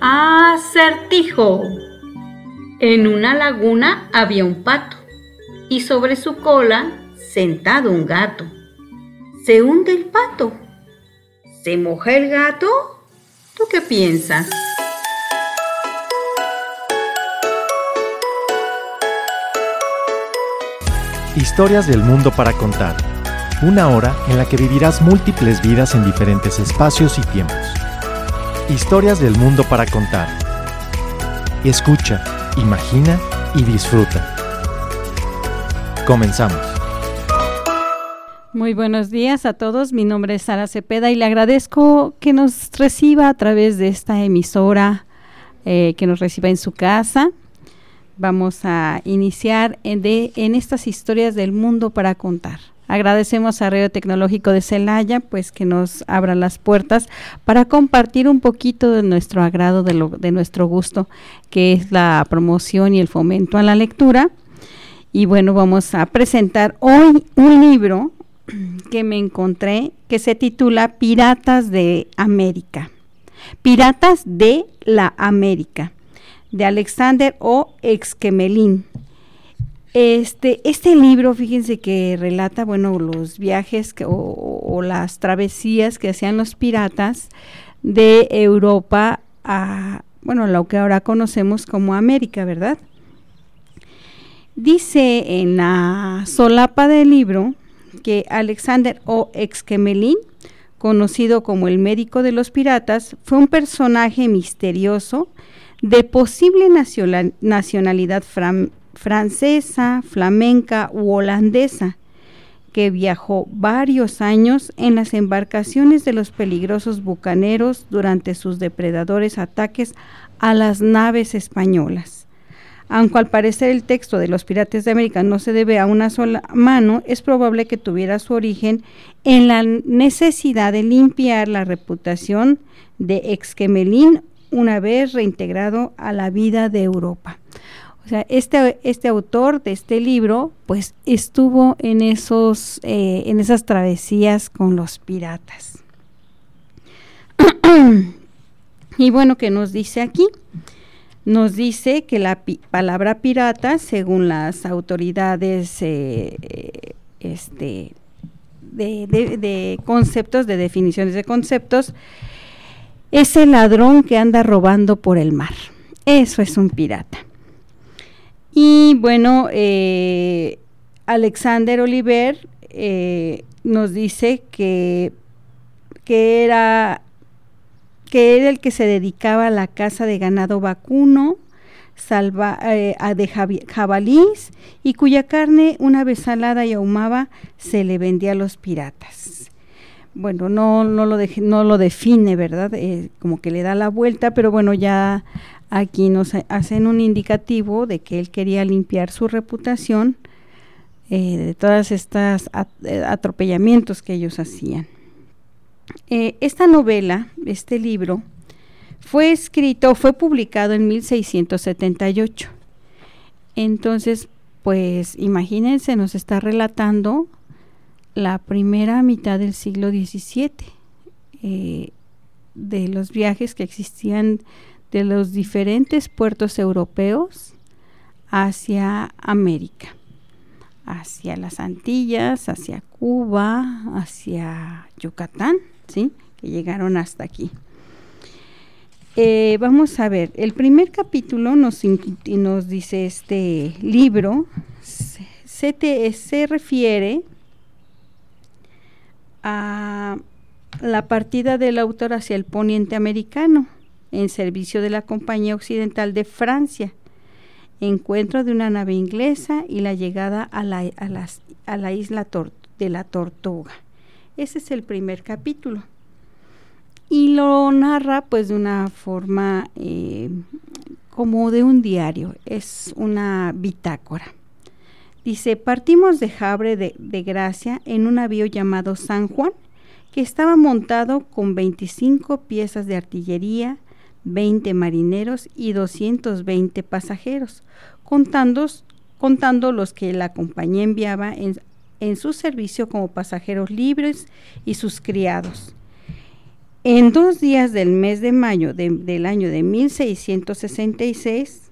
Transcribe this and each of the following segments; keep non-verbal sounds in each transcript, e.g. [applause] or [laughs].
Acertijo. En una laguna había un pato y sobre su cola sentado un gato. Se hunde el pato. ¿Se moja el gato? ¿Tú qué piensas? Historias del mundo para contar. Una hora en la que vivirás múltiples vidas en diferentes espacios y tiempos. Historias del mundo para contar. Escucha, imagina y disfruta. Comenzamos. Muy buenos días a todos. Mi nombre es Sara Cepeda y le agradezco que nos reciba a través de esta emisora, eh, que nos reciba en su casa. Vamos a iniciar de, en estas historias del mundo para contar. Agradecemos a Radio Tecnológico de Celaya, pues que nos abra las puertas para compartir un poquito de nuestro agrado, de, lo, de nuestro gusto, que es la promoción y el fomento a la lectura. Y bueno, vamos a presentar hoy un libro que me encontré que se titula Piratas de América. Piratas de la América de Alexander O. Exquemelin. Este, este libro, fíjense que relata, bueno, los viajes o, las travesías que hacían los piratas de Europa a, bueno, lo que ahora conocemos como América, ¿verdad? Dice en la solapa del libro que Alexander O. Exquemelin, conocido como el médico de los piratas, fue un personaje misterioso de posible nacionalidad francesa, flamenca u holandesa, que viajó varios años en las embarcaciones de los peligrosos bucaneros durante sus depredadores ataques a las naves españolas. Aunque al parecer el texto de los Pirates de América no se debe a una sola mano, es probable que tuviera su origen en la necesidad de limpiar la reputación de Exquemelín una vez reintegrado a la vida de Europa. O sea, este, este autor de este libro, pues estuvo en, esos, eh, en esas travesías con los piratas. [clears throat] y bueno, ¿qué nos dice aquí? Nos dice que la palabra pirata, según las autoridades eh, este, de, de conceptos, de definiciones de conceptos, es el ladrón que anda robando por el mar. Eso es un pirata. Y bueno, eh, Alexander Oliver eh, nos dice que, que, era, que era el que se dedicaba a la caza de ganado vacuno, salva, eh, de jabalís y cuya carne, una vez salada y ahumaba, se le vendía a los piratas bueno, no, no, lo, no lo define, ¿verdad? Como que le da la vuelta, pero bueno, ya aquí nos hacen un indicativo de que él quería limpiar su reputación eh, de todas estas eh, atropellamientos que ellos hacían. esta novela, este libro, fue escrito, fue publicado en 1678. Entonces, pues imagínense, nos está relatando la primera mitad del siglo XVII, eh, de los viajes que existían de los diferentes puertos europeos hacia América, hacia las Antillas, hacia Cuba, hacia Yucatán, ¿sí? que llegaron hasta aquí. Eh, vamos a ver, el primer capítulo nos, nos dice este libro, se, se refiere a la partida del autor hacia el poniente americano en servicio de la Compañía Occidental de Francia, encuentro de una nave inglesa y la llegada a la, a la isla de la Tortuga. Ese es el primer capítulo. Y lo narra pues de una forma eh, como de un diario, es una bitácora. Dice, partimos de Jabre de, Gracia en un navío llamado San Juan, que estaba montado con 25 piezas de artillería, 20 marineros y 220 pasajeros, contando, los que la compañía enviaba en, en su servicio como pasajeros libres y sus criados. En dos días del mes de mayo del año de 1666,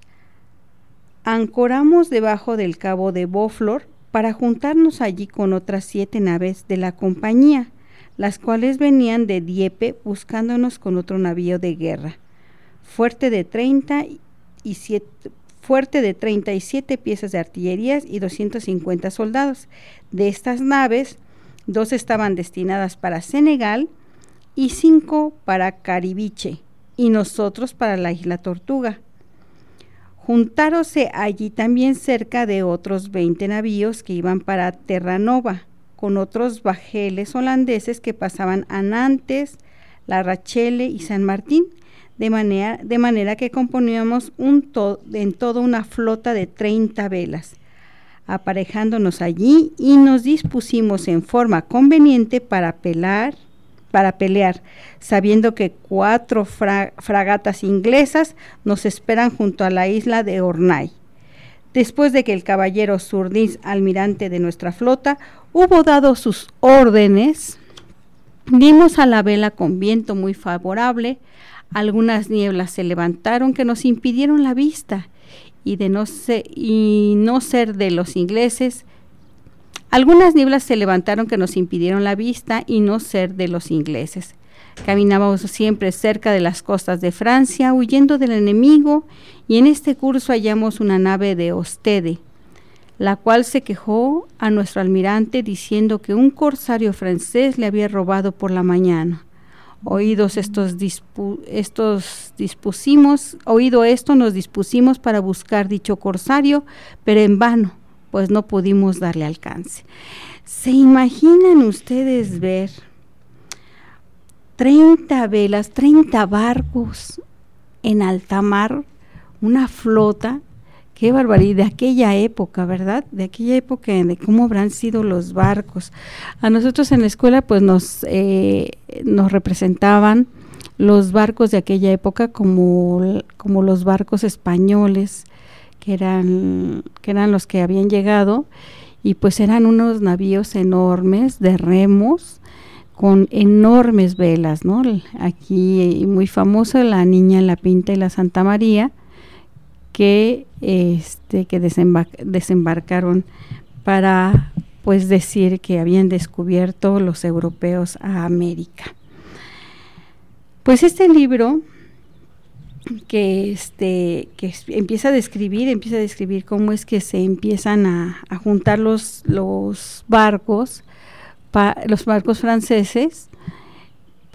ancoramos debajo del cabo de Boflor para juntarnos allí con otras siete naves de la compañía, las cuales venían de Dieppe buscándonos con otro navío de guerra, fuerte de 37, fuerte de 37 piezas de artillería y 250 soldados. De estas naves, dos estaban destinadas para Senegal y cinco para Caribiche y nosotros para la isla Tortuga. Juntáronse allí también cerca de otros 20 navíos que iban para Terranova, con otros bajeles holandeses que pasaban a Nantes, La Rachelle y San Martín, de manera, de manera que componíamos un en toda una flota de 30 velas, aparejándonos allí y nos dispusimos en forma conveniente para pelar, para pelear, sabiendo que cuatro fragatas inglesas nos esperan junto a la isla de Ornay. Después de que el caballero Surdins, almirante de nuestra flota, hubo dado sus órdenes, dimos a la vela con viento muy favorable, algunas nieblas se levantaron que nos impidieron la vista y de no no ser de los ingleses, algunas nieblas se levantaron que nos impidieron la vista y no ser de los ingleses. Caminábamos siempre cerca de las costas de Francia, huyendo del enemigo, y en este curso hallamos una nave de Ostede, la cual se quejó a nuestro almirante diciendo que un corsario francés le había robado por la mañana. Oídos estos, estos dispusimos, oído esto nos dispusimos para buscar dicho corsario, pero en vano pues no pudimos darle alcance. ¿Se imaginan ustedes ver 30 velas, 30 barcos en alta mar, una flota? Qué barbaridad, de aquella época, ¿verdad? De aquella época, de cómo habrán sido los barcos. A nosotros en la escuela, pues nos, eh, nos representaban los barcos de aquella época como, como los barcos españoles, que eran, que eran los que habían llegado, y pues eran unos navíos enormes de remos con enormes velas, ¿no? Aquí muy famosa la Niña la Pinta y la Santa María, que, este, que desembarcaron para pues decir que habían descubierto los europeos a América. Pues este libro que este que empieza a describir empieza a describir cómo es que se empiezan a, juntar los los barcos los barcos franceses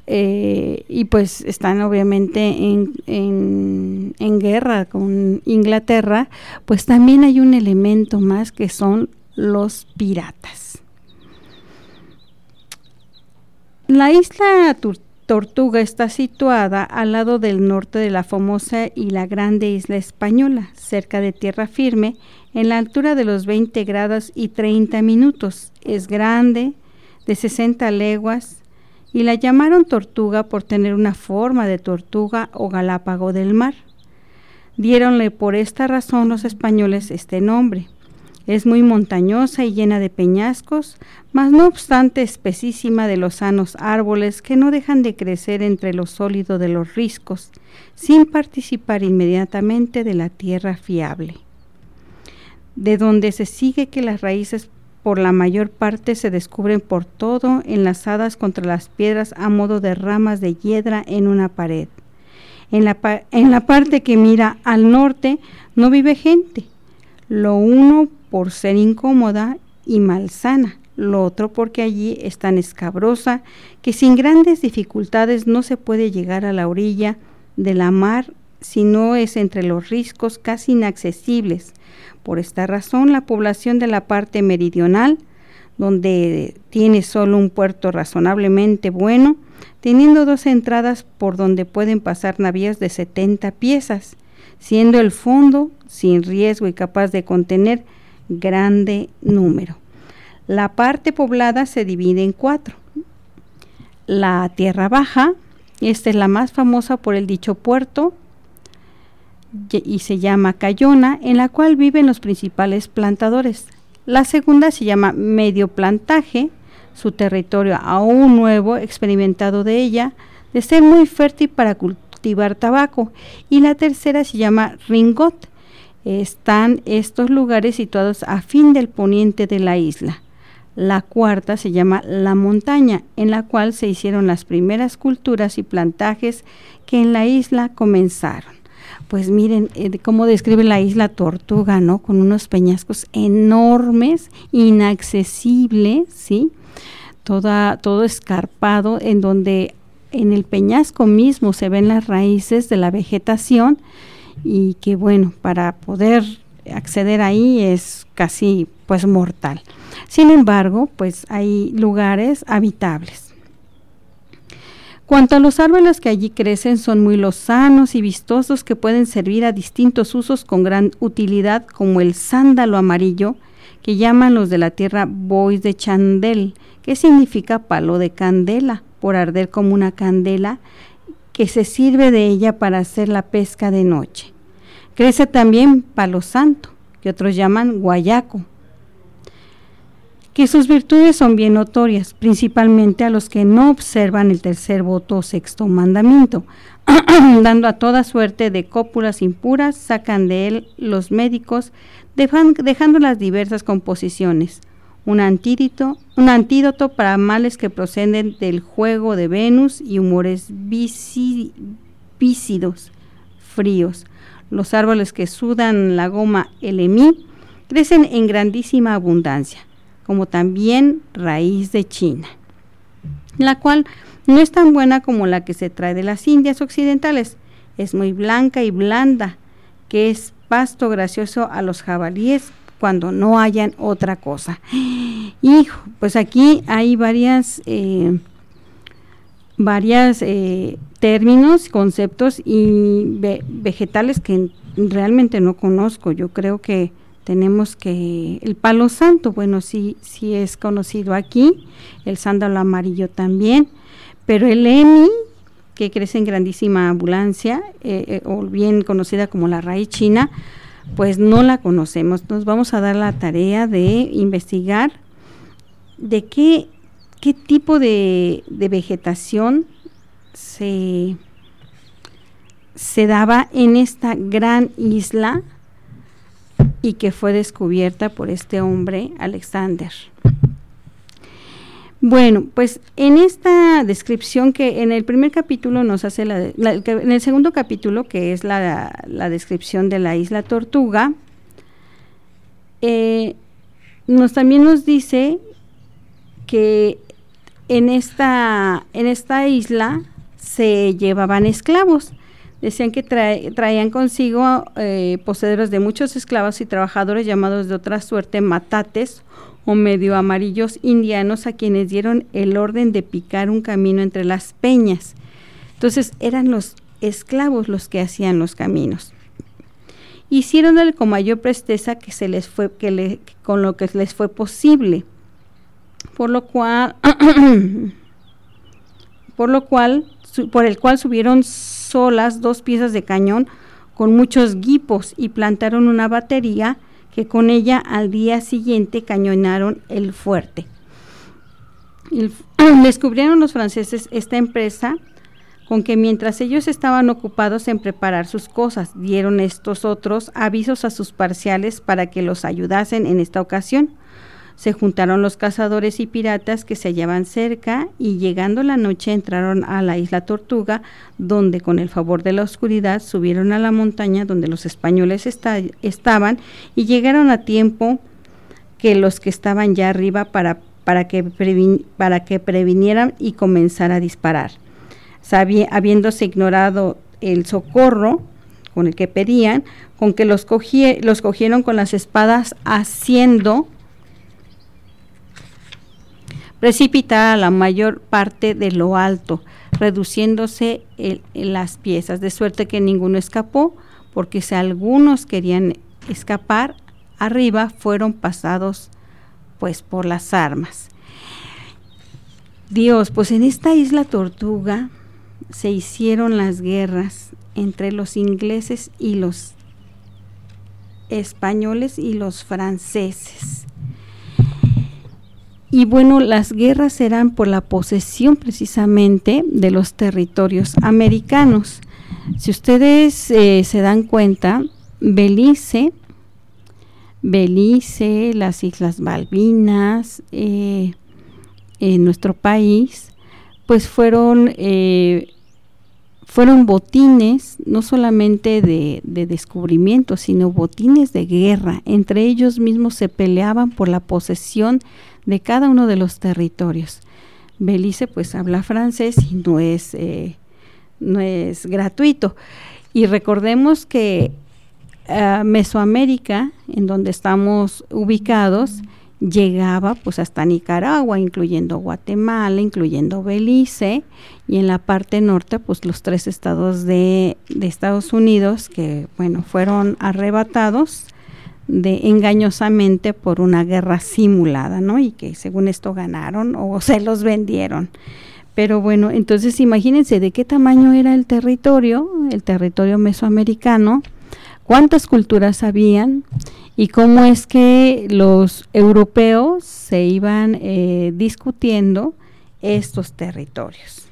eh, y pues están obviamente en, en, en, guerra con Inglaterra, pues también hay un elemento más que son los piratas. La isla Tortuga está situada al lado del norte de la famosa y la grande isla española, cerca de tierra firme, en la altura de los 20 grados y 30 minutos. Es grande, de 60 leguas, y la llamaron tortuga por tener una forma de tortuga o galápago del mar. Diéronle por esta razón los españoles este nombre. Es muy montañosa y llena de peñascos, mas no obstante espesísima de los sanos árboles que no dejan de crecer entre lo sólido de los riscos, sin participar inmediatamente de la tierra fiable. De donde se sigue que las raíces por la mayor parte se descubren por todo enlazadas contra las piedras a modo de ramas de hiedra en una pared. En la, en la parte que mira al norte no vive gente, lo uno por ser incómoda y malsana, lo otro porque allí es tan escabrosa que sin grandes dificultades no se puede llegar a la orilla de la mar si no es entre los riscos casi inaccesibles. Por esta razón, la población de la parte meridional, donde tiene solo un puerto razonablemente bueno, teniendo dos entradas por donde pueden pasar navíos de 70 piezas, siendo el fondo sin riesgo y capaz de contener grande número. La parte poblada se divide en cuatro. La Tierra Baja, esta es la más famosa por el dicho puerto y se llama Cayona, en la cual viven los principales plantadores. La segunda se llama Medio Plantaje, su territorio aún nuevo, experimentado de ella, de ser muy fértil para cultivar tabaco. Y la tercera se llama Ringot. Están estos lugares situados a fin del poniente de la isla. La cuarta se llama La Montaña, en la cual se hicieron las primeras culturas y plantajes que en la isla comenzaron. Pues miren eh, cómo describe la isla Tortuga, ¿no? Con unos peñascos enormes, inaccesibles, ¿sí? Toda, todo escarpado, en donde en el peñasco mismo se ven las raíces de la vegetación y que bueno, para poder acceder ahí es casi pues mortal. Sin embargo, pues hay lugares habitables. Cuanto a los árboles que allí crecen, son muy lozanos y vistosos que pueden servir a distintos usos con gran utilidad, como el sándalo amarillo, que llaman los de la tierra bois de chandel, que significa palo de candela, por arder como una candela, que se sirve de ella para hacer la pesca de noche. Crece también palo santo, que otros llaman guayaco, que sus virtudes son bien notorias, principalmente a los que no observan el tercer voto o sexto mandamiento, [clears throat] dando a toda suerte de cópulas impuras, sacan de él los médicos, dejando las diversas composiciones, un antídoto, un antídoto para males que proceden del juego de Venus y humores vícidos, fríos. Los árboles que sudan la goma elemí crecen en grandísima abundancia como también raíz de China, la cual no es tan buena como la que se trae de las Indias occidentales. Es muy blanca y blanda, que es pasto gracioso a los jabalíes cuando no hayan otra cosa. [gasps] Hijo, pues aquí hay varias, eh, varias eh, términos, conceptos y vegetales que realmente no conozco. Yo creo que tenemos que el palo santo, bueno, sí, sí es conocido aquí, el sándalo amarillo también, pero el emi, que crece en grandísima ambulancia, eh, eh, o bien conocida como la raíz china, pues no la conocemos. Nos vamos a dar la tarea de investigar de qué, qué tipo de, de vegetación se, se daba en esta gran isla y que fue descubierta por este hombre, Alexander. Bueno, pues en esta descripción que en el primer capítulo nos hace la, en el segundo capítulo que es la, descripción de la isla Tortuga, eh, nos también nos dice que en esta, en esta isla se llevaban esclavos decían que traían consigo eh, poseedores de muchos esclavos y trabajadores llamados de otra suerte matates o medio amarillos indianos a quienes dieron el orden de picar un camino entre las peñas. Entonces eran los esclavos los que hacían los caminos. Hicieron con mayor presteza que se les fue que con lo que les fue posible. Por lo cual [clears throat] por lo cual por el cual subieron solas dos piezas de cañón con muchos guipos y plantaron una batería que con ella al día siguiente cañonaron el fuerte. [clears throat] descubrieron los franceses esta empresa con que mientras ellos estaban ocupados en preparar sus cosas, dieron estos otros avisos a sus parciales para que los ayudasen en esta ocasión se juntaron los cazadores y piratas que se hallaban cerca y llegando la noche entraron a la isla Tortuga, donde con el favor de la oscuridad subieron a la montaña donde los españoles estaban y llegaron a tiempo que los que estaban ya arriba para, para, que, para que previnieran y comenzara a disparar. habiéndose ignorado el socorro con el que pedían, con que los, los cogieron con las espadas haciendo precipitar la mayor parte de lo alto, reduciéndose las piezas, de suerte que ninguno escapó, porque si algunos querían escapar, arriba fueron pasados pues por las armas. Dios, pues en esta isla Tortuga se hicieron las guerras entre los ingleses y los españoles y los franceses. Y bueno, las guerras eran por la posesión precisamente de los territorios americanos. Si ustedes eh, se dan cuenta, Belice, Belice, las Islas Malvinas, eh, en nuestro país, pues fueron, eh, fueron botines, no solamente de, de, descubrimiento, sino botines de guerra. Entre ellos mismos se peleaban por la posesión de cada uno de los territorios. Belice pues habla francés y no es, eh, no es gratuito. Y recordemos que uh, Mesoamérica, en donde estamos ubicados, llegaba pues hasta Nicaragua, incluyendo Guatemala, incluyendo Belice, y en la parte norte pues los tres estados de, de Estados Unidos que bueno fueron arrebatados de engañosamente por una guerra simulada, ¿no? Y que según esto ganaron o [laughs] se los vendieron. Pero bueno, entonces imagínense de qué tamaño era el territorio, el territorio mesoamericano, cuántas culturas habían y cómo es que los europeos se iban eh, discutiendo estos territorios.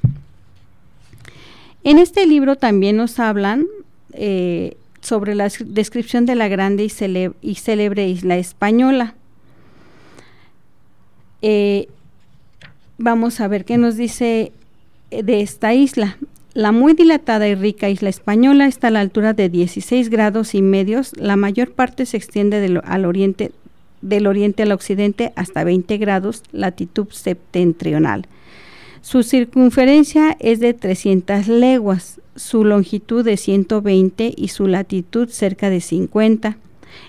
En este libro también nos hablan eh, sobre la descripción de la grande y, célebre isla española. Eh, vamos a ver qué nos dice de esta isla. La muy dilatada y rica isla española está a la altura de 16 grados y medios. La mayor parte se extiende del, al oriente, del oriente al occidente hasta 20 grados, latitud septentrional. Su circunferencia es de 300 leguas, su longitud de 120 y su latitud cerca de 50.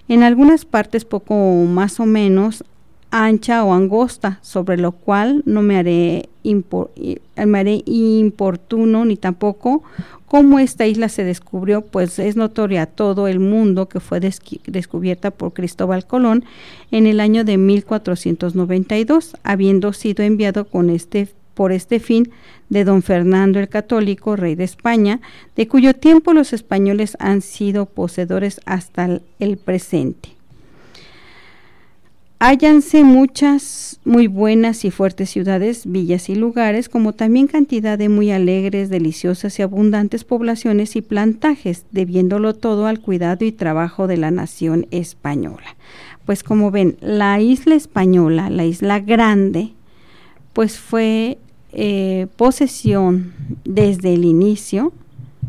En algunas partes poco más o menos ancha o angosta, sobre lo cual no me haré, me haré importuno ni tampoco cómo esta isla se descubrió, pues es notoria a todo el mundo que fue descubierta por Cristóbal Colón en el año de 1492, habiendo sido enviado con este por este fin de don Fernando el Católico, rey de España, de cuyo tiempo los españoles han sido poseedores hasta el presente. Hállanse muchas muy buenas y fuertes ciudades, villas y lugares, como también cantidad de muy alegres, deliciosas y abundantes poblaciones y plantajes, debiéndolo todo al cuidado y trabajo de la nación española. Pues como ven, la isla española, la isla grande, pues fue eh, posesión desde el inicio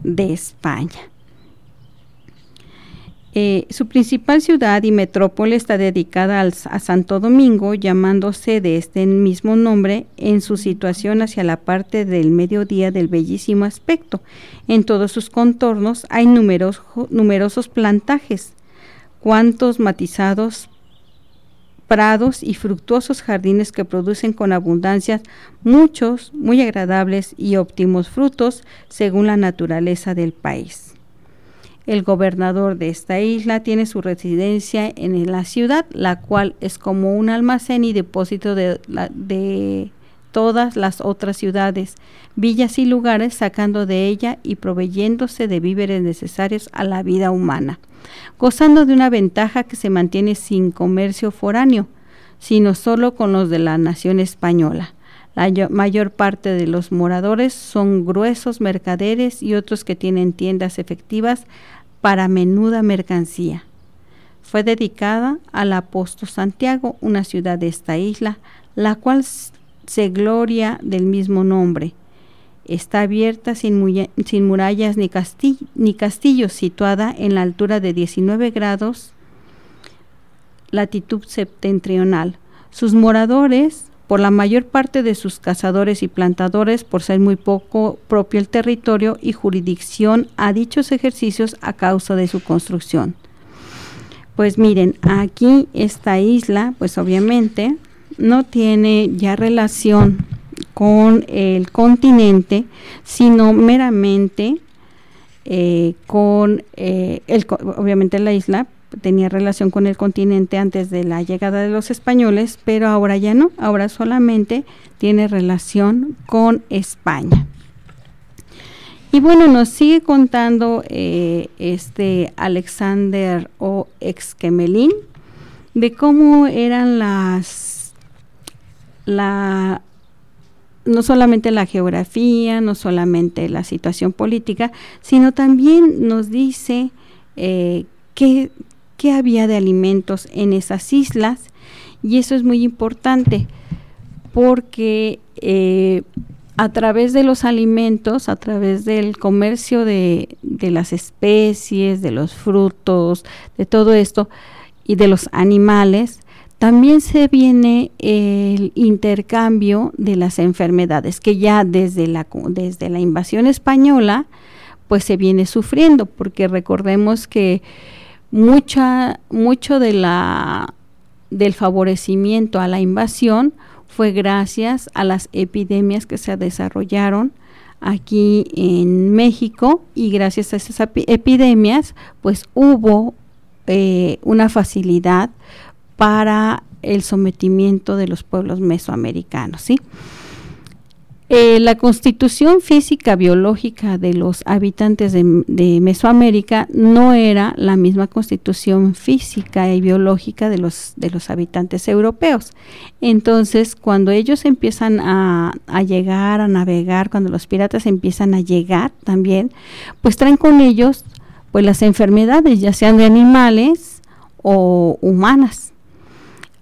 de España. Eh, su principal ciudad y metrópole está dedicada a Santo Domingo, llamándose de este mismo nombre en su situación hacia la parte del mediodía del bellísimo aspecto. En todos sus contornos hay numerosos plantajes, cuantos matizados prados y fructuosos jardines que producen con abundancia muchos, muy agradables y óptimos frutos según la naturaleza del país. El gobernador de esta isla tiene su residencia en la ciudad, la cual es como un almacén y depósito de, de todas las otras ciudades, villas y lugares, sacando de ella y proveyéndose de víveres necesarios a la vida humana, gozando de una ventaja que se mantiene sin comercio foráneo, sino solo con los de la nación española. La mayor parte de los moradores son gruesos mercaderes y otros que tienen tiendas efectivas para menuda mercancía. Fue dedicada al apóstol Santiago, una ciudad de esta isla, la cual se gloria del mismo nombre. Está abierta sin, murallas ni, ni castillos, situada en la altura de 19 grados latitud septentrional. Sus moradores por la mayor parte de sus cazadores y plantadores por ser muy poco propio el territorio y jurisdicción a dichos ejercicios a causa de su construcción. Pues miren, aquí esta isla, pues obviamente no tiene ya relación con el continente, sino meramente eh, con eh, el, obviamente la isla, tenía relación con el continente antes de la llegada de los españoles, pero ahora ya no, ahora solamente tiene relación con España. Y bueno, nos sigue contando eh, este Alexander o Exquemelín de cómo eran las la no solamente la geografía, no solamente la situación política, sino también nos dice eh, qué, había de alimentos en esas islas. Y eso es muy importante porque eh, a través de los alimentos, a través del comercio de, de, las especies, de los frutos, de todo esto y de los animales, también se viene el intercambio de las enfermedades, que ya desde la, desde la invasión española, pues se viene sufriendo, porque recordemos que mucha, mucho de la, del favorecimiento a la invasión fue gracias a las epidemias que se desarrollaron aquí en México y gracias a esas epidemias pues hubo eh, una facilidad para el sometimiento de los pueblos mesoamericanos, ¿sí? Eh, la constitución física biológica de los habitantes de, Mesoamérica no era la misma constitución física y biológica de los, de los habitantes europeos. Entonces, cuando ellos empiezan a, a, llegar, a navegar, cuando los piratas empiezan a llegar también, pues traen con ellos pues las enfermedades, ya sean de animales o humanas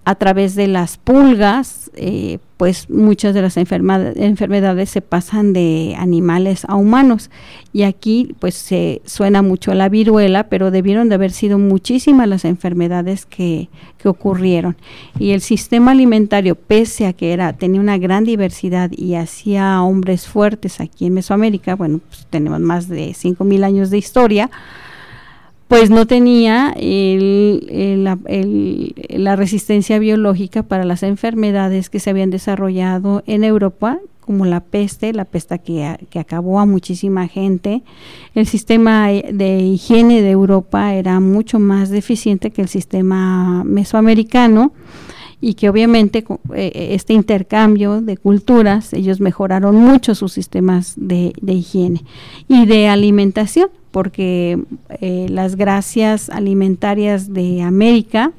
a través de las pulgas, eh, pues muchas de las enfermedades se pasan de animales a humanos. Y aquí pues se suena mucho la viruela, pero debieron de haber sido muchísimas las enfermedades que, que ocurrieron. Y el sistema alimentario, pese a que era, tenía una gran diversidad y hacía hombres fuertes aquí en Mesoamérica, bueno, pues tenemos más de 5.000 años de historia, pues no tenía la resistencia biológica para las enfermedades que se habían desarrollado en Europa, como la peste, la peste que, acabó a muchísima gente. El sistema de higiene de Europa era mucho más deficiente que el sistema mesoamericano y que obviamente eh, este intercambio de culturas, ellos mejoraron mucho sus sistemas de higiene y de alimentación porque eh, las gracias alimentarias de América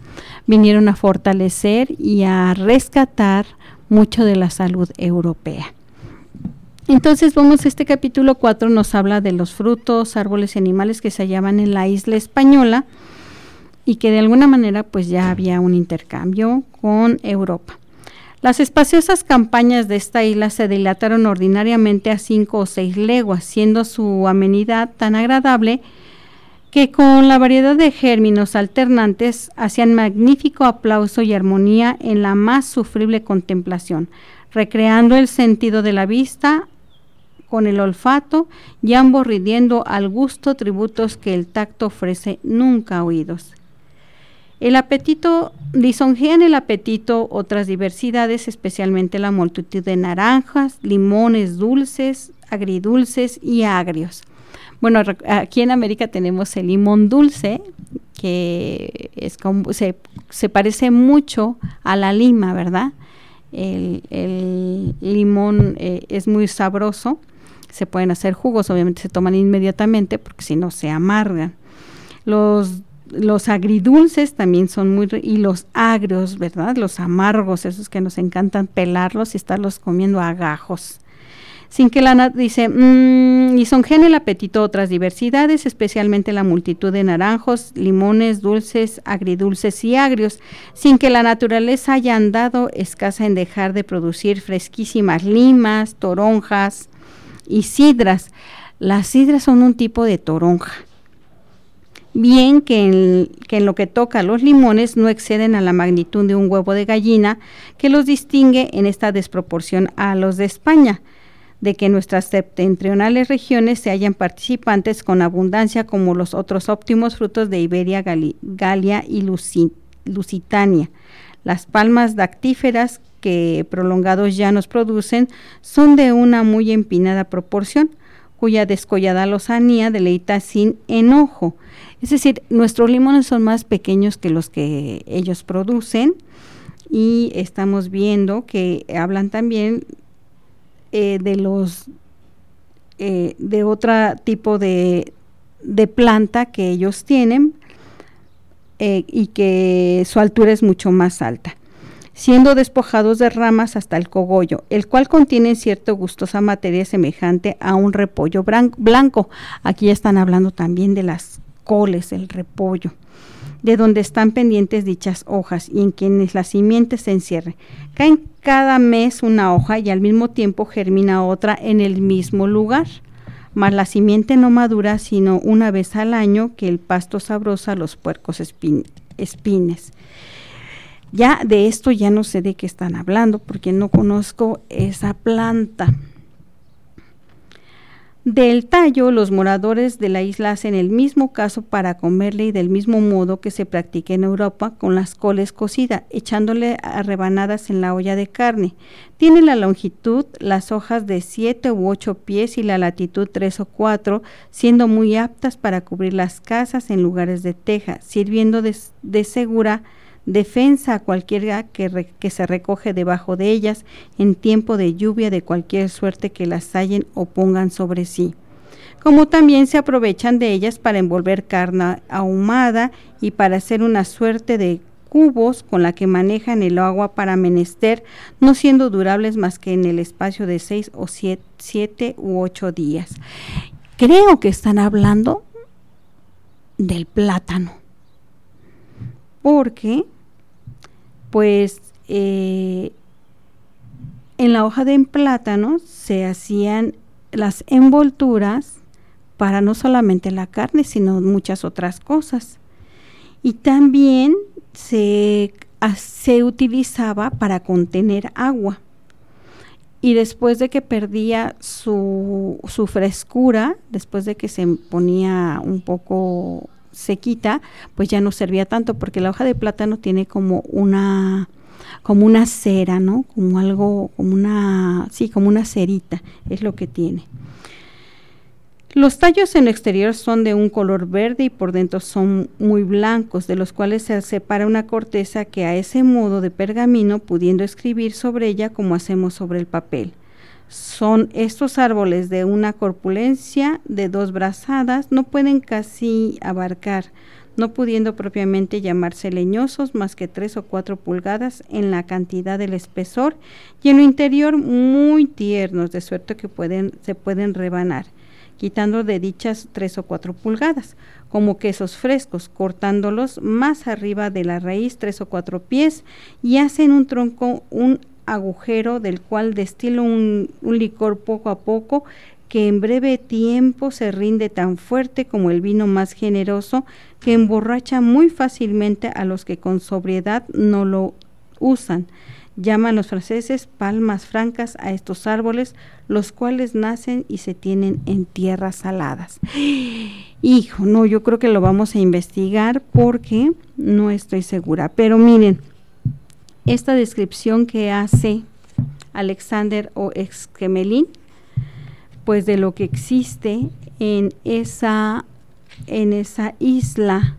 vinieron a fortalecer y a rescatar mucho de la salud europea. Entonces, vamos, este capítulo 4 nos habla de los frutos, árboles y animales que se hallaban en la isla española y que de alguna manera pues ya había un intercambio con Europa. Las espaciosas campañas de esta isla se dilataron ordinariamente a cinco o seis leguas, siendo su amenidad tan agradable que con la variedad de gérminos alternantes hacían magnífico aplauso y armonía en la más sufrible contemplación, recreando el sentido de la vista con el olfato y ambos ridiendo al gusto tributos que el tacto ofrece nunca oídos. El apetito, lisonjean el apetito otras diversidades, especialmente la multitud de naranjas, limones dulces, agridulces y agrios. Bueno, aquí en América tenemos el limón dulce, que es como, se, parece mucho a la lima, ¿verdad? El, limón eh, es muy sabroso, se pueden hacer jugos, obviamente se toman inmediatamente porque si no se amargan. Los los agridulces también son muy y los agrios, ¿verdad? Los amargos, esos que nos encantan pelarlos y estarlos comiendo a. Sin que la dice, mmm, y son el apetito otras diversidades, especialmente la multitud de naranjos, limones, dulces, agridulces y agrios, sin que la naturaleza haya andado escasa en dejar de producir fresquísimas limas, toronjas y sidras. Las sidras son un tipo de toronja bien que en, lo que toca a los limones no exceden a la magnitud de un huevo de gallina, que los distingue en esta desproporción a los de España, de que nuestras septentrionales regiones se hallan participantes con abundancia como los otros óptimos frutos de Iberia, Galia y Lusitania. Las palmas dactíferas que prolongados llanos producen son de una muy empinada proporción, cuya descollada lozanía deleita sin enojo, es decir, nuestros limones son más pequeños que los que ellos producen y estamos viendo que hablan también eh, de los eh, de otro tipo de, planta que ellos tienen eh, y que su altura es mucho más alta. Siendo despojados de ramas hasta el cogollo, el cual contiene cierto gustosa materia semejante a un repollo blanco. Aquí ya están hablando también de las coles, el repollo de donde están pendientes dichas hojas y en quienes la simiente se encierre. Caen cada mes una hoja y al mismo tiempo germina otra en el mismo lugar. Mas la simiente no madura sino una vez al año que el pasto sabrosa los puercos espines. Ya de esto ya no sé de qué están hablando porque no conozco esa planta. Del tallo, los moradores de la isla hacen el mismo caso para comerle y del mismo modo que se practica en Europa con las coles cocidas, echándole a rebanadas en la olla de carne. Tiene la longitud, las hojas de siete u ocho pies y la latitud tres o cuatro, siendo muy aptas para cubrir las casas en lugares de teja, sirviendo de segura defensa a cualquiera que, que, se recoge debajo de ellas en tiempo de lluvia de cualquier suerte que las hallen o pongan sobre sí. Como también se aprovechan de ellas para envolver carne ahumada y para hacer una suerte de cubos con la que manejan el agua para menester, no siendo durables más que en el espacio de seis o siete, siete u ocho días. Creo que están hablando del plátano, porque pues eh, en la hoja de plátano se hacían las envolturas para no solamente la carne, sino muchas otras cosas. Y también se, se utilizaba para contener agua. Y después de que perdía su, su frescura, después de que se ponía un poco sequita, pues ya no servía tanto porque la hoja de plátano tiene como una como una cera, ¿no? Como algo, como una, sí, como una cerita, es lo que tiene. Los tallos en el exterior son de un color verde y por dentro son muy blancos, de los cuales se separa una corteza que a ese modo de pergamino, pudiendo escribir sobre ella como hacemos sobre el papel. Son estos árboles de una corpulencia de dos brazadas, no pueden casi abarcar, no pudiendo propiamente llamarse leñosos más que tres o cuatro pulgadas en la cantidad del espesor y en lo interior muy tiernos, de suerte que pueden, se pueden rebanar, quitando de dichas tres o cuatro pulgadas, como quesos frescos, cortándolos más arriba de la raíz tres o cuatro pies y hacen un tronco, un agujero del cual destilo un, licor poco a poco que en breve tiempo se rinde tan fuerte como el vino más generoso, que emborracha muy fácilmente a los que con sobriedad no lo usan. Llaman los franceses palmas francas a estos árboles, los cuales nacen y se tienen en tierras saladas. [gasps] Hijo, no, yo creo que lo vamos a investigar porque no estoy segura. Pero miren, esta descripción que hace Alexander o Exquemelin, pues de lo que existe en esa, en esa isla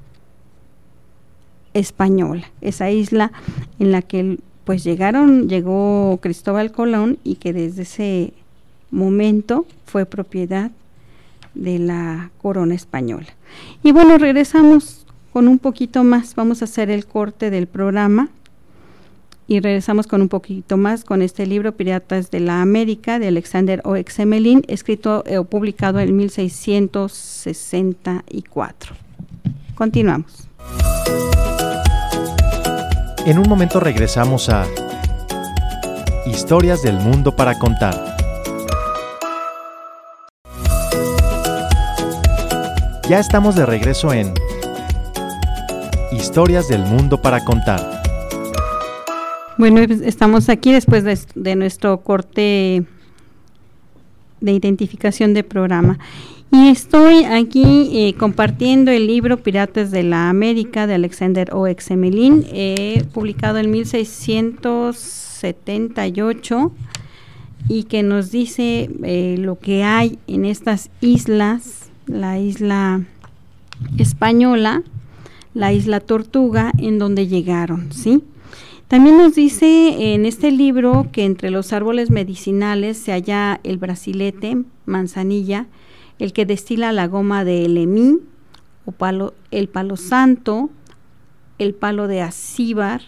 española, esa isla en la que pues llegaron, llegó Cristóbal Colón y que desde ese momento fue propiedad de la corona española. Y bueno, regresamos con un poquito más, vamos a hacer el corte del programa y regresamos con un poquito más con este libro Piratas de la América de Alexander O. Exemelin, escrito o publicado en 1664. Continuamos. En un momento regresamos a Historias del Mundo para Contar. Ya estamos de regreso en Historias del Mundo para Contar. Bueno, pues, estamos aquí después de, nuestro corte de identificación de programa. Y estoy aquí eh, compartiendo el libro Piratas de la América de Alexander O. Exemelin, eh, publicado en 1678 y que nos dice eh, lo que hay en estas islas, la isla española, la isla Tortuga, en donde llegaron, ¿sí? También nos dice en este libro que entre los árboles medicinales se halla el brasilete, manzanilla, el que destila la goma de elemí, o el palo santo, el palo de acíbar,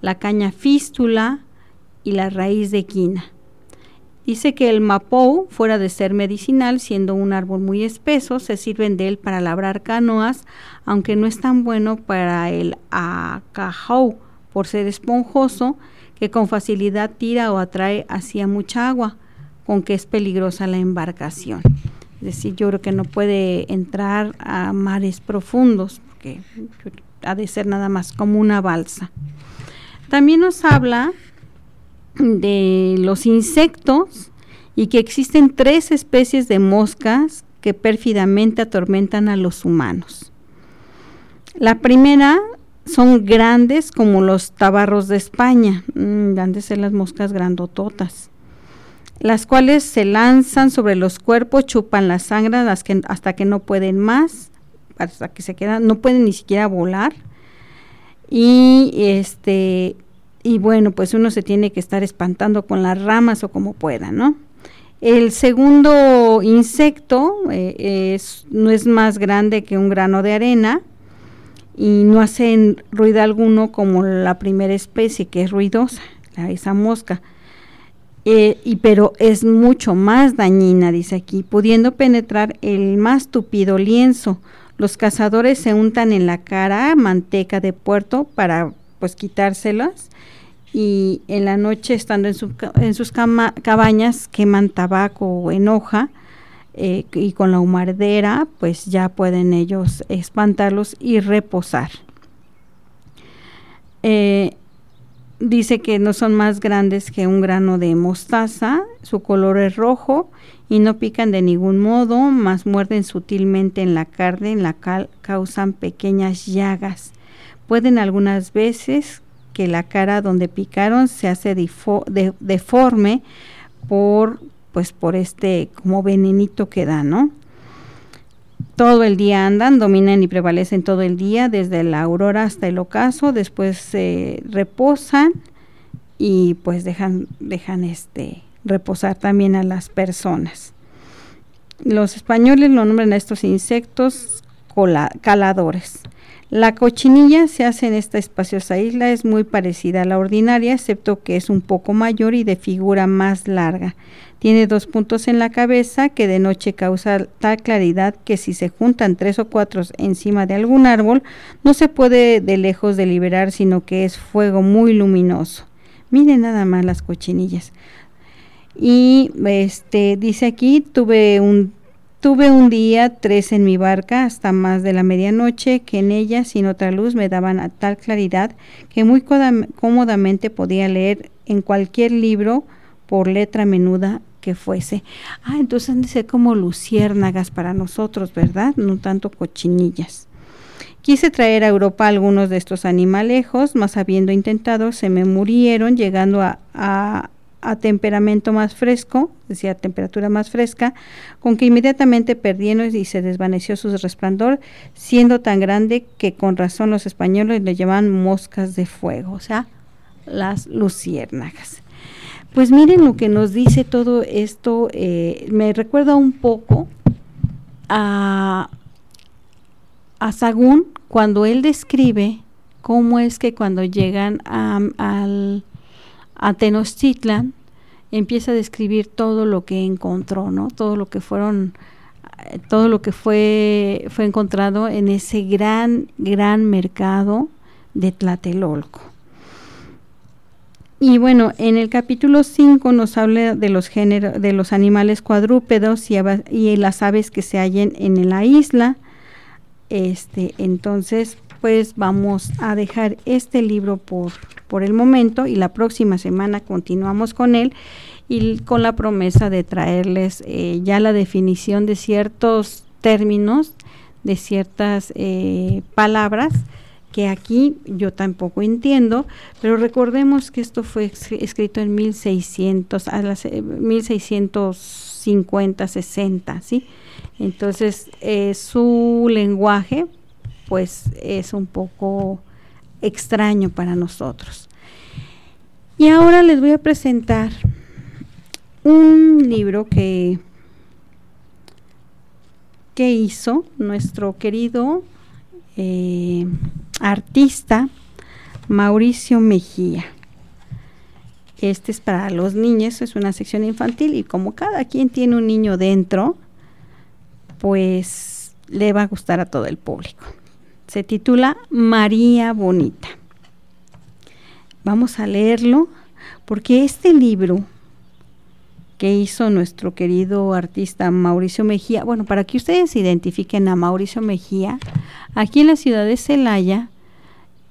la caña fístula y la raíz de quina. Dice que el mapou, fuera de ser medicinal, siendo un árbol muy espeso, se sirven de él para labrar canoas, aunque no es tan bueno para el acajou, por ser esponjoso, que con facilidad tira o atrae hacia mucha agua, con que es peligrosa la embarcación. Es decir, yo creo que no puede entrar a mares profundos, porque ha de ser nada más como una balsa. También nos habla de los insectos y que existen tres especies de moscas que pérfidamente atormentan a los humanos. La primera son grandes como los tabarros de España, mm, grandes ser las moscas grandototas, las cuales se lanzan sobre los cuerpos, chupan la sangre hasta que no pueden más, hasta que se quedan, no pueden ni siquiera volar. Y este y bueno, pues uno se tiene que estar espantando con las ramas o como pueda, ¿no? El segundo insecto eh, es, no es más grande que un grano de arena y no hacen ruido alguno como la primera especie que es ruidosa, esa mosca. Eh, y pero es mucho más dañina, dice aquí, pudiendo penetrar el más tupido lienzo. Los cazadores se untan en la cara manteca de puerto para pues quitárselas y en la noche estando en, en sus cabañas queman tabaco o en hoja eh, y con la humardera pues ya pueden ellos espantarlos y reposar. Eh, dice que no son más grandes que un grano de mostaza, su color es rojo y no pican de ningún modo, más muerden sutilmente en la carne, en la cual causan pequeñas llagas. Pueden algunas veces que la cara donde picaron se hace deforme por pues por este como venenito que da, ¿no? Todo el día andan, dominan y prevalecen todo el día, desde la aurora hasta el ocaso, después se reposan y pues dejan, dejan este reposar también a las personas. Los españoles lo nombran a estos insectos caladores. La cochinilla se hace en esta espaciosa isla, es muy parecida a la ordinaria, excepto que es un poco mayor y de figura más larga. Tiene dos puntos en la cabeza que de noche causa tal claridad que si se juntan tres o cuatro encima de algún árbol, no se puede de lejos deliberar, sino que es fuego muy luminoso. Miren nada más las cochinillas. Y este dice aquí, tuve un Tuve un día tres en mi barca hasta más de la medianoche, que en ella sin otra luz me daban a tal claridad que muy cómodamente podía leer en cualquier libro por letra menuda que fuese. Ah, entonces han de ser como luciérnagas para nosotros, ¿verdad? No tanto cochinillas. Quise traer a Europa algunos de estos animalejos, mas habiendo intentado se me murieron, llegando a, a, a temperamento más fresco, es decir, a temperatura más fresca, con que inmediatamente perdieron y se desvaneció su resplandor, siendo tan grande que con razón los españoles le llaman moscas de fuego, o sea, las luciérnagas. Pues miren lo que nos dice todo esto, eh, me recuerda un poco a, a Sagún cuando él describe cómo es que cuando llegan al a empieza a describir todo lo que encontró, ¿no? Todo lo que fueron todo lo que fue fue encontrado en ese gran gran mercado de Tlatelolco. Y bueno, en el capítulo 5 nos habla de los géneros de los animales cuadrúpedos y, y, las aves que se hallen en la isla. Este, entonces, pues vamos a dejar este libro por por el momento y la próxima semana continuamos con él y con la promesa de traerles eh, ya la definición de ciertos términos, de ciertas eh, palabras que aquí yo tampoco entiendo, pero recordemos que esto fue escrito en 1600, a las, 1650, eh, 60, ¿sí? Entonces, su lenguaje, pues, es un poco extraño para nosotros. Y ahora les voy a presentar un libro que, que hizo nuestro querido eh, artista Mauricio Mejía. Este es para los niños, es una sección infantil y como cada quien tiene un niño dentro, pues le va a gustar a todo el público. Se titula María Bonita. Vamos a leerlo porque este libro que hizo nuestro querido artista Mauricio Mejía, bueno, para que ustedes identifiquen a Mauricio Mejía, aquí en la ciudad de Celaya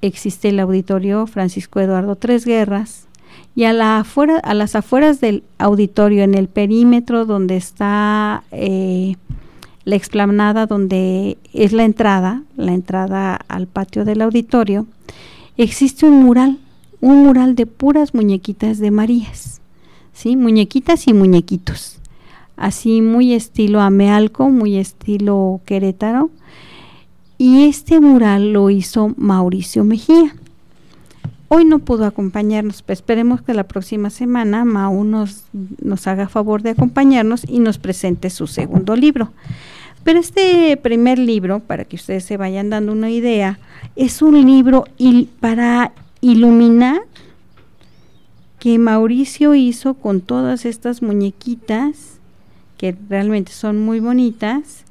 existe el auditorio Francisco Eduardo Tres Guerras y a, las afueras del auditorio, en el perímetro donde está eh, la explanada, donde es la entrada, la entrada al patio del auditorio, existe un mural, un mural de puras muñequitas de Marías ¿sí? Muñequitas y muñequitos. Así muy estilo Amealco, muy estilo Querétaro. Y este mural lo hizo Mauricio Mejía. Hoy no pudo acompañarnos, pero esperemos que la próxima semana Mau nos, nos haga favor de acompañarnos y nos presente su segundo libro. Pero este primer libro, para que ustedes se vayan dando una idea, es un libro para iluminar que Mauricio hizo con todas estas muñequitas que realmente son muy bonitas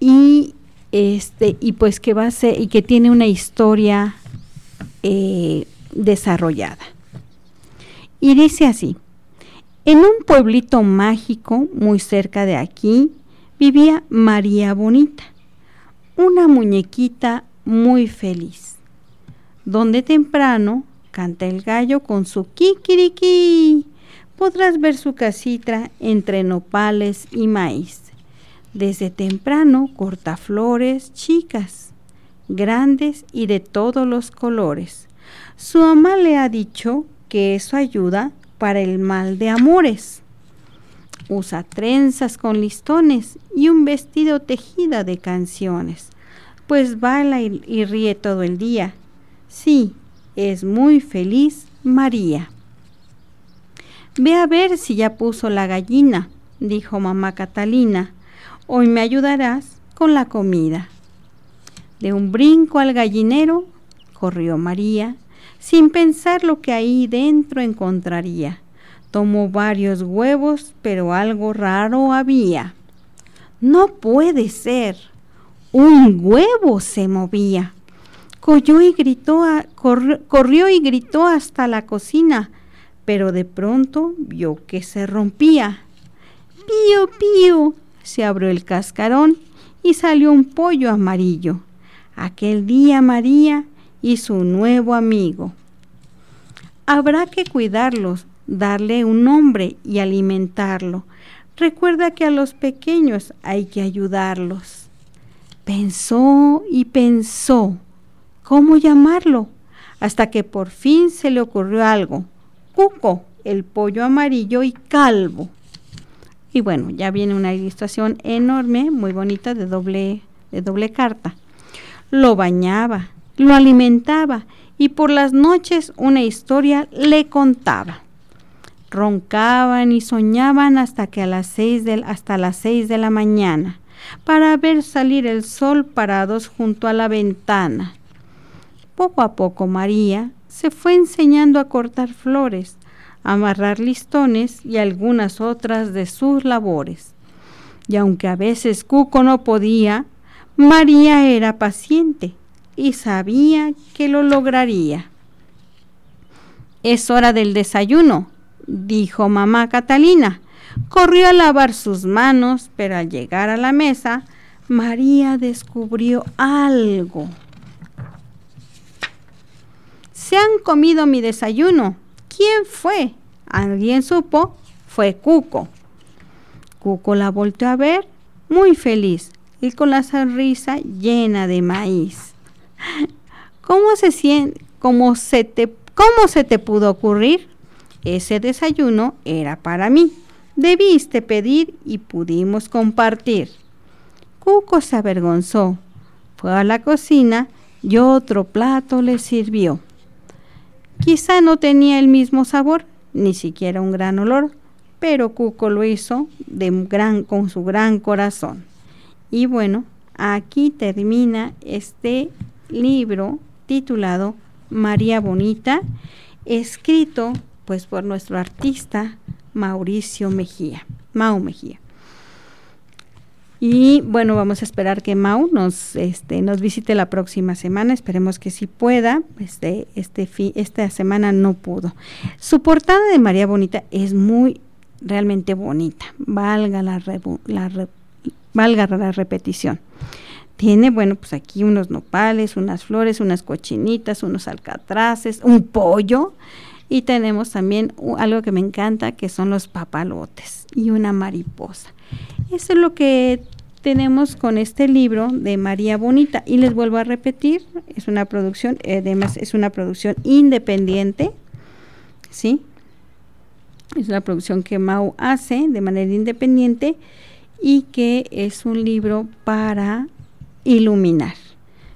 y este y pues que va a ser y que tiene una historia eh, desarrollada. Y dice así en un pueblito mágico muy cerca de aquí vivía María Bonita una muñequita muy feliz donde temprano Canta el gallo con su kikiriki. Podrás ver su casita entre nopales y maíz. Desde temprano corta flores chicas, grandes y de todos los colores. Su mamá le ha dicho que eso ayuda para el mal de amores. Usa trenzas con listones y un vestido tejida de canciones, pues baila y, y ríe todo el día. Sí, es muy feliz María. Ve a ver si ya puso la gallina, dijo mamá Catalina. Hoy me ayudarás con la comida. De un brinco al gallinero corrió María, sin pensar lo que ahí dentro encontraría. Tomó varios huevos, pero algo raro había. No puede ser. Un huevo se movía corrió y gritó, y hasta la cocina, pero de pronto vio que se rompía. Pío, pío, se abrió el cascarón y salió un pollo amarillo. Aquel día María hizo un nuevo amigo. Habrá que cuidarlos, darle un nombre y alimentarlo. Recuerda que a los pequeños hay que ayudarlos. Pensó y pensó cómo llamarlo, hasta que por fin se le ocurrió algo. Cuco, el pollo amarillo y calvo. Y bueno, ya viene una ilustración enorme, muy bonita, de doble, de doble carta. Lo bañaba, lo alimentaba y por las noches una historia le contaba. Roncaban y soñaban hasta que a las seis de, hasta las seis de la mañana, para ver salir el sol parados junto a la ventana. Poco a poco María se fue enseñando a cortar flores, amarrar listones y algunas otras de sus labores. Y aunque a veces Cuco no podía, María era paciente y sabía que lo lograría. Es hora del desayuno, dijo mamá Catalina. Corrió a lavar sus manos, pero al llegar a la mesa, María descubrió algo. Se han comido mi desayuno. ¿Quién fue? ¿Alguien supo? Fue Cuco. Cuco la volteó a ver, muy feliz, y con la sonrisa llena de maíz. [laughs] ¿Cómo se siente? ¿Cómo se te, cómo se te pudo ocurrir? Ese desayuno era para mí. Debiste pedir y pudimos compartir. Cuco se avergonzó. Fue a la cocina y otro plato le sirvió. Quizá no tenía el mismo sabor, ni siquiera un gran olor, pero Cuco lo hizo de gran, con su gran corazón. Y bueno, aquí termina este libro titulado María Bonita, escrito pues por nuestro artista Mauricio Mejía, Mau Mejía. Y bueno, vamos a esperar que Mau nos, este, nos visite la próxima semana. Esperemos que sí pueda. Este, este esta semana no pudo. Su portada de María Bonita es muy realmente bonita. Valga la, la valga la repetición. Tiene, bueno, pues aquí unos nopales, unas flores, unas cochinitas, unos alcatraces, un pollo. Y tenemos también algo que me encanta, que son los papalotes y una mariposa. Eso es lo que tenemos con este libro de María Bonita y les vuelvo a repetir, es una producción, además es una producción independiente, ¿sí? Es una producción que Mau hace de manera independiente y que es un libro para iluminar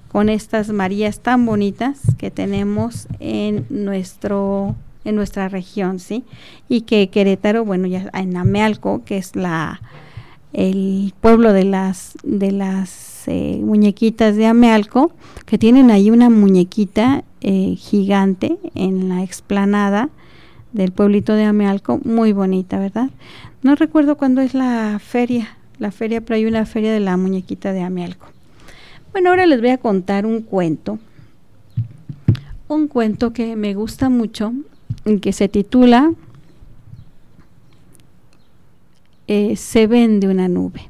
con estas Marías tan bonitas que tenemos en nuestro en nuestra región, ¿sí? Y que Querétaro, bueno, ya en Amealco, que es la el pueblo de las de las eh, muñequitas de Amealco, que tienen ahí una muñequita eh, gigante en la explanada del pueblito de Amealco, muy bonita, ¿verdad? No recuerdo cuándo es la feria, la feria, pero hay una feria de la muñequita de Amealco. Bueno, ahora les voy a contar un cuento, un cuento que me gusta mucho, que se titula eh, se vende una nube.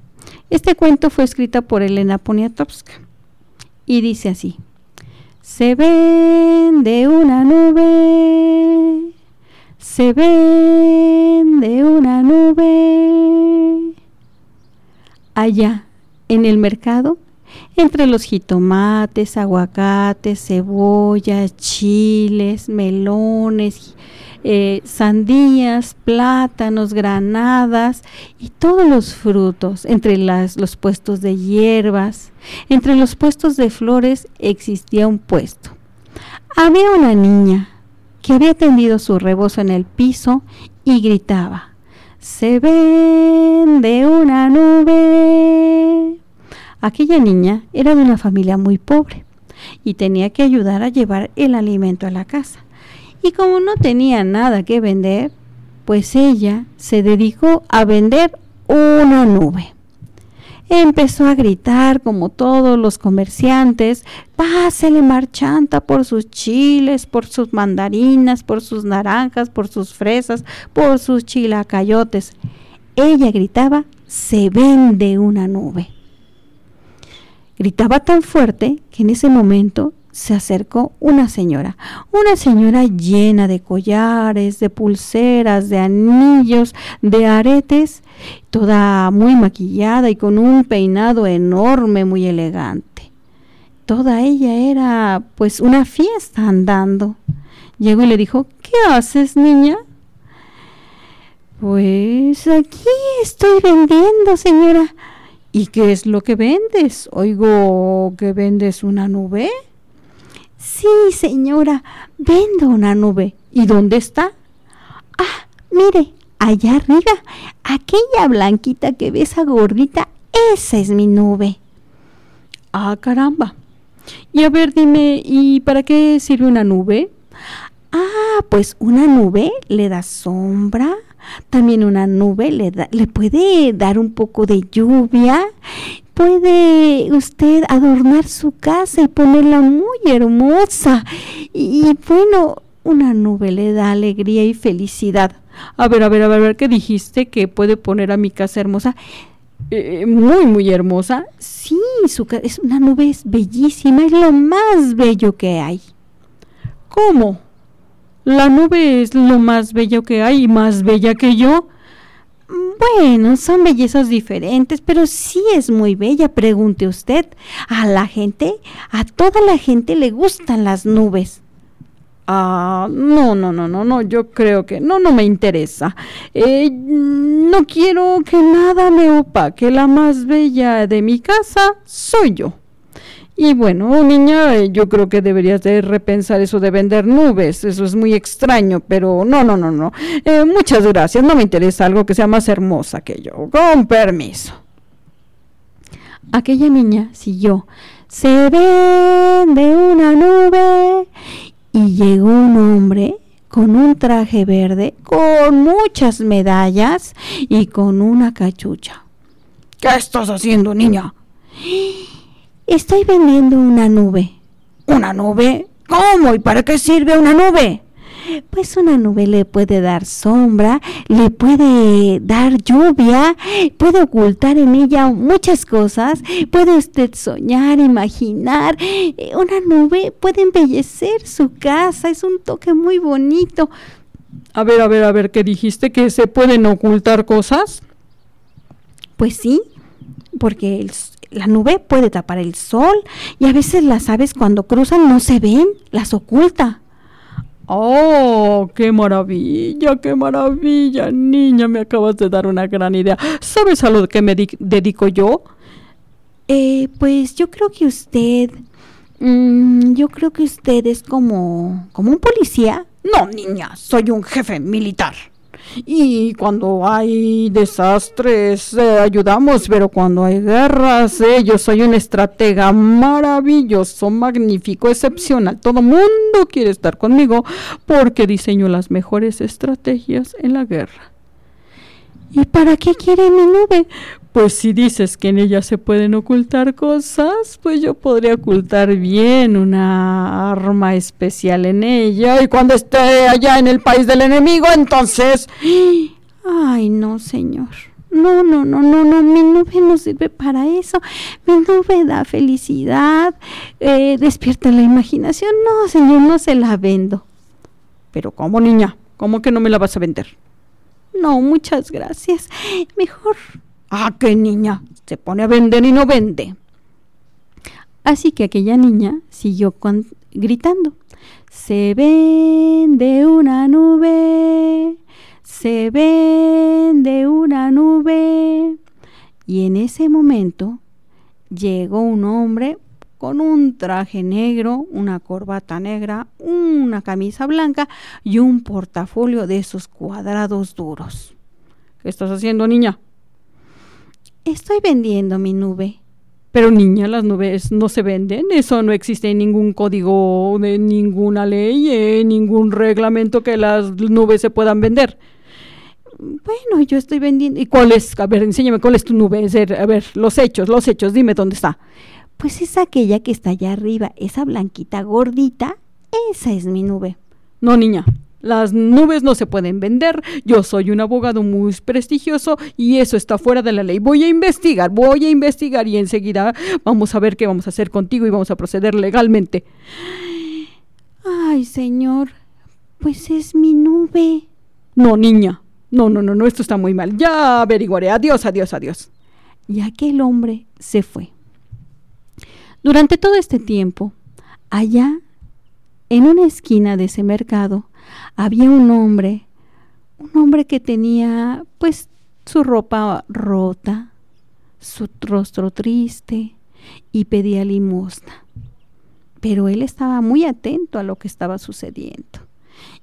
Este cuento fue escrito por Elena Poniatowska y dice así: Se vende una nube, se vende una nube. Allá, en el mercado, entre los jitomates, aguacates, cebollas, chiles, melones, eh, sandías, plátanos, granadas y todos los frutos, entre los puestos de hierbas, entre los puestos de flores existía un puesto. Había una niña que había tendido su rebozo en el piso y gritaba, se vende una nube. Aquella niña era de una familia muy pobre y tenía que ayudar a llevar el alimento a la casa. Y como no tenía nada que vender, pues ella se dedicó a vender una nube. Empezó a gritar como todos los comerciantes, pásele marchanta por sus chiles, por sus mandarinas, por sus naranjas, por sus fresas, por sus chilacayotes. Ella gritaba, se vende una nube. Gritaba tan fuerte que en ese momento se acercó una señora, una señora llena de collares, de pulseras, de anillos, de aretes, toda muy maquillada y con un peinado enorme, muy elegante. Toda ella era pues una fiesta andando. Llegó y le dijo, ¿qué haces, niña? Pues aquí estoy vendiendo, señora. ¿Y qué es lo que vendes? Oigo que vendes una nube. Sí, señora, vendo una nube. ¿Y dónde está? Ah, mire, allá arriba, aquella blanquita que ve esa gordita, esa es mi nube. Ah, caramba. Y a ver, dime, ¿y para qué sirve una nube? Ah, pues una nube le da sombra, también una nube le, da, le puede dar un poco de lluvia puede usted adornar su casa y ponerla muy hermosa. Y, bueno, una nube le da alegría y felicidad. A ver, a ver, a ver, a ver, ¿qué dijiste que puede poner a mi casa hermosa? Eh, muy, muy hermosa. Sí, su es una nube es bellísima, es lo más bello que hay. ¿Cómo? La nube es lo más bello que hay y más bella que yo. Bueno, son bellezas diferentes, pero sí es muy bella, pregunte usted. A la gente, a toda la gente le gustan las nubes. Ah, no, no, no, no, no, yo creo que no, no me interesa. Eh, no quiero que nada me opaque. La más bella de mi casa soy yo. Y bueno, niña, eh, yo creo que deberías de repensar eso de vender nubes. Eso es muy extraño, pero no, no, no, no. Eh, muchas gracias. No me interesa algo que sea más hermosa que yo. Con permiso. Aquella niña siguió. Se vende una nube y llegó un hombre con un traje verde, con muchas medallas y con una cachucha. ¿Qué estás haciendo, niña? [gasps] Estoy vendiendo una nube. ¿Una nube? ¿Cómo? ¿Y para qué sirve una nube? Pues una nube le puede dar sombra, le puede dar lluvia, puede ocultar en ella muchas cosas, puede usted soñar, imaginar. Una nube puede embellecer su casa, es un toque muy bonito. A ver, a ver, a ver, ¿qué dijiste? ¿Que se pueden ocultar cosas? Pues sí, porque la nube puede tapar el sol y a veces las aves cuando cruzan no se ven, las oculta. ¡Oh, qué maravilla, qué maravilla! Niña, me acabas de dar una gran idea. ¿Sabes a lo que me dedico yo? Eh, pues yo creo que usted... Mm, yo creo que usted es como... como un policía. No, niña, soy un jefe militar. Y cuando hay desastres eh, ayudamos, pero cuando hay guerras, eh, yo soy un estratega maravilloso, magnífico, excepcional. Todo mundo quiere estar conmigo porque diseño las mejores estrategias en la guerra. ¿Y para qué quiere mi nube? Pues si dices que en ella se pueden ocultar cosas, pues yo podría ocultar bien una arma especial en ella y cuando esté allá en el país del enemigo, entonces... Ay, no, señor. No, no, no, no, no, mi nube no sirve para eso. Mi nube da felicidad, eh, despierta la imaginación. No, señor, no se la vendo. Pero ¿cómo, niña? ¿Cómo que no me la vas a vender? No, muchas gracias. Mejor Ah, qué niña. Se pone a vender y no vende. Así que aquella niña siguió gritando. Se vende una nube, se vende una nube. Y en ese momento llegó un hombre con un traje negro, una corbata negra, una camisa blanca y un portafolio de esos cuadrados duros. ¿Qué estás haciendo, niña? Estoy vendiendo mi nube. Pero niña, las nubes no se venden. Eso no existe en ningún código de ninguna ley, en ningún reglamento que las nubes se puedan vender. Bueno, yo estoy vendiendo. ¿Y cuál es? A ver, enséñame cuál es tu nube. A ver, los hechos, los hechos, dime dónde está. Pues es aquella que está allá arriba, esa blanquita gordita, esa es mi nube. No, niña, las nubes no se pueden vender. Yo soy un abogado muy prestigioso y eso está fuera de la ley. Voy a investigar, voy a investigar y enseguida vamos a ver qué vamos a hacer contigo y vamos a proceder legalmente. Ay, señor, pues es mi nube. No, niña. No, no, no, no, esto está muy mal. Ya averiguaré. Adiós, adiós, adiós. Y aquel hombre se fue. Durante todo este tiempo, allá, en una esquina de ese mercado, había un hombre, un hombre que tenía pues su ropa rota, su rostro triste y pedía limosna. Pero él estaba muy atento a lo que estaba sucediendo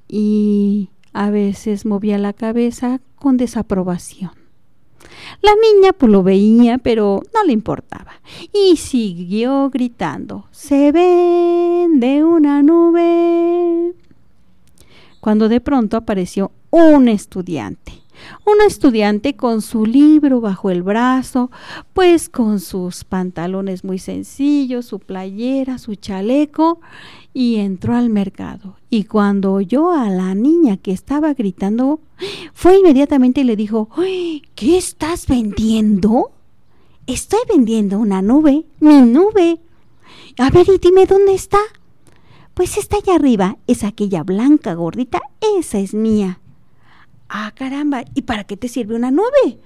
y a veces movía la cabeza con desaprobación. La niña pues lo veía, pero no le importaba. Y siguió gritando, se vende una nube cuando de pronto apareció un estudiante. Un estudiante con su libro bajo el brazo, pues con sus pantalones muy sencillos, su playera, su chaleco, y entró al mercado. Y cuando oyó a la niña que estaba gritando, fue inmediatamente y le dijo, ¿qué estás vendiendo? Estoy vendiendo una nube, mi nube. A ver, y dime dónde está. Pues está allá arriba, es aquella blanca gordita, esa es mía. Ah, caramba, ¿y para qué te sirve una nube?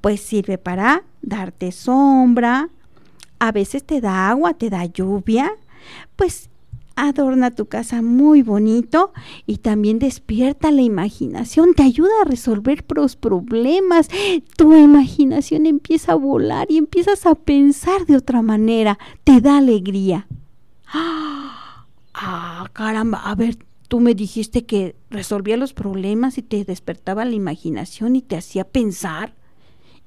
Pues sirve para darte sombra, a veces te da agua, te da lluvia, pues adorna tu casa muy bonito y también despierta la imaginación, te ayuda a resolver los problemas, tu imaginación empieza a volar y empiezas a pensar de otra manera, te da alegría. ¡Ah! Ah, caramba, a ver, tú me dijiste que resolvía los problemas y te despertaba la imaginación y te hacía pensar.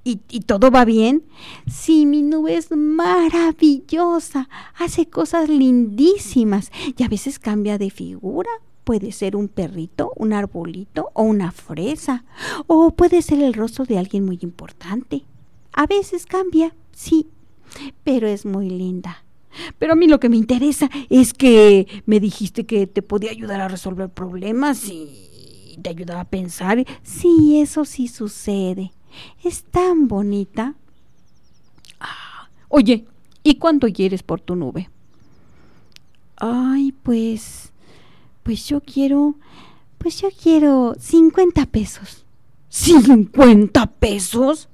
¿Y, todo va bien? Sí, mi nube es maravillosa, hace cosas lindísimas y a veces cambia de figura. Puede ser un perrito, un arbolito o una fresa. O puede ser el rostro de alguien muy importante. A veces cambia, sí, pero es muy linda. Pero a mí lo que me interesa es que me dijiste que te podía ayudar a resolver problemas y te ayudaba a pensar. Sí, eso sí sucede. Es tan bonita. Ah, oye, ¿y cuánto quieres por tu nube? Ay, pues, pues yo quiero, pues yo quiero 50 pesos. ¿50 pesos?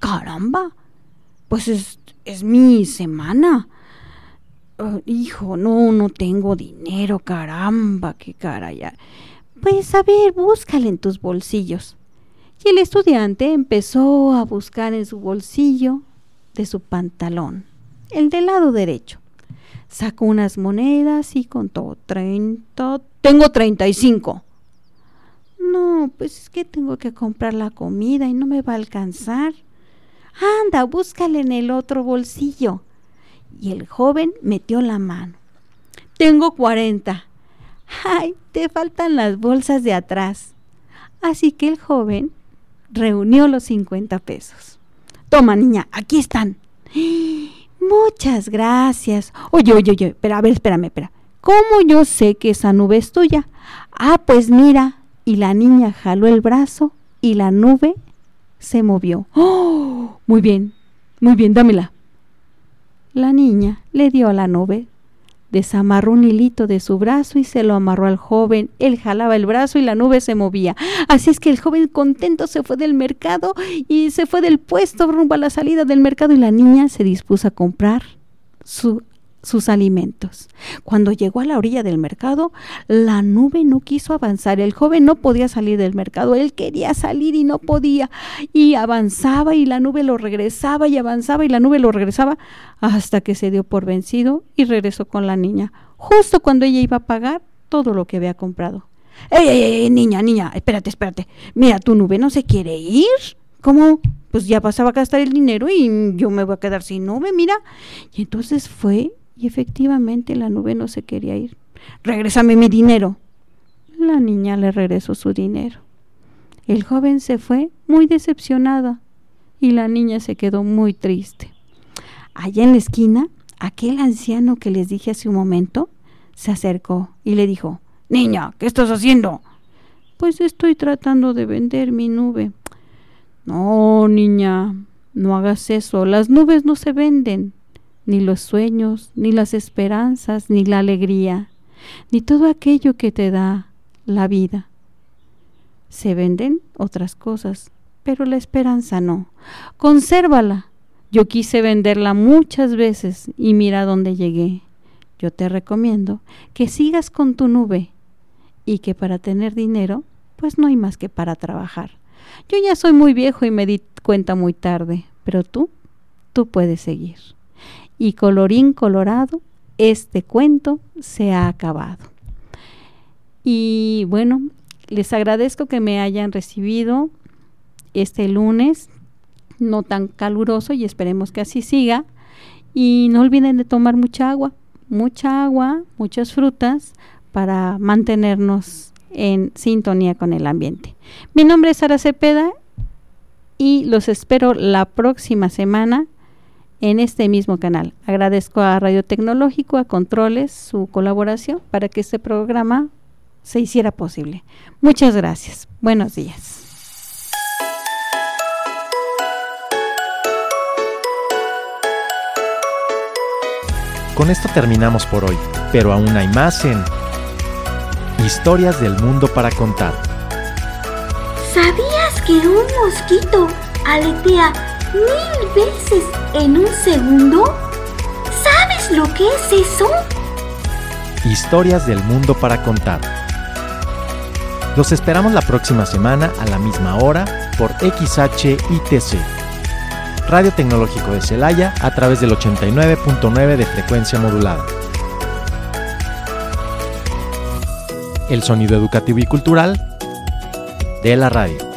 Caramba, pues es, es mi semana. Oh, hijo, no, no tengo dinero, caramba, qué cara ya. Pues a ver, búscale en tus bolsillos. Y el estudiante empezó a buscar en su bolsillo de su pantalón, el del lado derecho. Sacó unas monedas y contó treinta. Tengo treinta y cinco. No, pues es que tengo que comprar la comida y no me va a alcanzar. Anda, búscale en el otro bolsillo. Y el joven metió la mano. Tengo cuarenta. Ay, te faltan las bolsas de atrás. Así que el joven reunió los 50 pesos. Toma, niña, aquí están. Muchas gracias. Oye, oye, oye, espera, a ver, espérame, espera. ¿Cómo yo sé que esa nube es tuya? Ah, pues mira. Y la niña jaló el brazo y la nube se movió. ¡Oh! Muy bien, muy bien, dámela. La niña le dio a la nube Desamarró un hilito de su brazo y se lo amarró al joven. Él jalaba el brazo y la nube se movía. Así es que el joven contento se fue del mercado y se fue del puesto rumbo a la salida del mercado y la niña se dispuso a comprar su sus alimentos. Cuando llegó a la orilla del mercado, la nube no quiso avanzar. El joven no podía salir del mercado. Él quería salir y no podía. Y avanzaba y la nube lo regresaba y avanzaba y la nube lo regresaba hasta que se dio por vencido y regresó con la niña, justo cuando ella iba a pagar todo lo que había comprado. ¡Ey, ey, ey, niña, niña! Espérate, espérate. Mira, tu nube no se quiere ir. ¿Cómo? Pues ya pasaba a gastar el dinero y yo me voy a quedar sin nube, mira. Y entonces fue y efectivamente la nube no se quería ir. Regrésame mi dinero. La niña le regresó su dinero. El joven se fue muy decepcionada y la niña se quedó muy triste. Allá en la esquina, aquel anciano que les dije hace un momento se acercó y le dijo, Niña, ¿qué estás haciendo? Pues estoy tratando de vender mi nube. No, niña, no hagas eso. Las nubes no se venden ni los sueños, ni las esperanzas, ni la alegría, ni todo aquello que te da la vida. Se venden otras cosas, pero la esperanza no. Consérvala. Yo quise venderla muchas veces y mira dónde llegué. Yo te recomiendo que sigas con tu nube y que para tener dinero, pues no hay más que para trabajar. Yo ya soy muy viejo y me di cuenta muy tarde, pero tú, tú puedes seguir y colorín colorado, este cuento se ha acabado. Y bueno, les agradezco que me hayan recibido este lunes, no tan caluroso y esperemos que así siga. Y no olviden de tomar mucha agua, mucha agua, muchas frutas para mantenernos en sintonía con el ambiente. Mi nombre es Sara Cepeda y los espero la próxima semana en este mismo canal. Agradezco a Radio Tecnológico, a Controles, su colaboración para que este programa se hiciera posible. Muchas gracias. Buenos días. Con esto terminamos por hoy, pero aún hay más en Historias del Mundo para Contar. ¿Sabías que un mosquito aletea mil veces en un segundo? ¿Sabes lo que es eso? Historias del mundo para contar. Los esperamos la próxima semana a la misma hora por XHITC, Radio Tecnológico de Celaya, a través del 89.9 de frecuencia modulada. El sonido educativo y cultural de la radio.